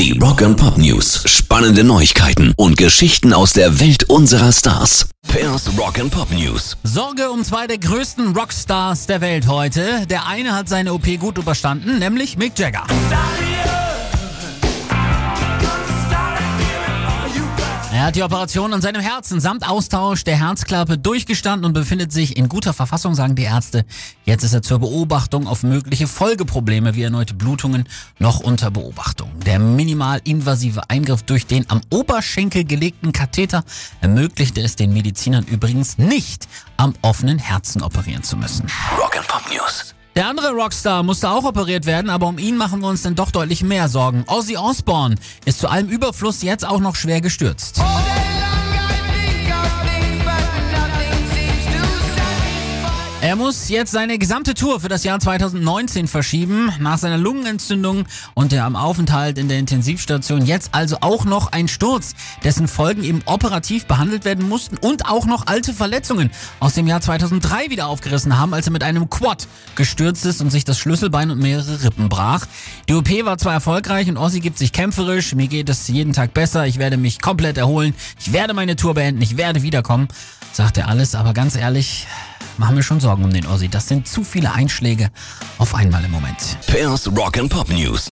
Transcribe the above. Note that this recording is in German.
Die Rock and Pop News. Spannende Neuigkeiten und Geschichten aus der Welt unserer Stars. Pairs Rock and Pop News. Sorge um zwei der größten Rockstars der Welt heute. Der eine hat seine OP gut überstanden, nämlich Mick Jagger. Er hat die Operation an seinem Herzen samt Austausch der Herzklappe durchgestanden und befindet sich in guter Verfassung, sagen die Ärzte. Jetzt ist er zur Beobachtung auf mögliche Folgeprobleme wie erneute Blutungen noch unter Beobachtung. Der minimalinvasive Eingriff durch den am Oberschenkel gelegten Katheter ermöglichte es den Medizinern übrigens nicht, am offenen Herzen operieren zu müssen. Rock and Pop News. Der andere Rockstar musste auch operiert werden, aber um ihn machen wir uns dann doch deutlich mehr Sorgen. Ozzy Osbourne ist zu allem Überfluss jetzt auch noch schwer gestürzt. Er muss jetzt seine gesamte Tour für das Jahr 2019 verschieben, nach seiner Lungenentzündung und der am Aufenthalt in der Intensivstation. Jetzt also auch noch ein Sturz, dessen Folgen eben operativ behandelt werden mussten und auch noch alte Verletzungen aus dem Jahr 2003 wieder aufgerissen haben, als er mit einem Quad gestürzt ist und sich das Schlüsselbein und mehrere Rippen brach. Die OP war zwar erfolgreich und Ozzy gibt sich kämpferisch, mir geht es jeden Tag besser, ich werde mich komplett erholen, ich werde meine Tour beenden, ich werde wiederkommen, sagt er alles, aber ganz ehrlich, machen wir schon Sorgen um den Ossi. Das sind zu viele Einschläge auf einmal im Moment. Pairs Rock and Pop News.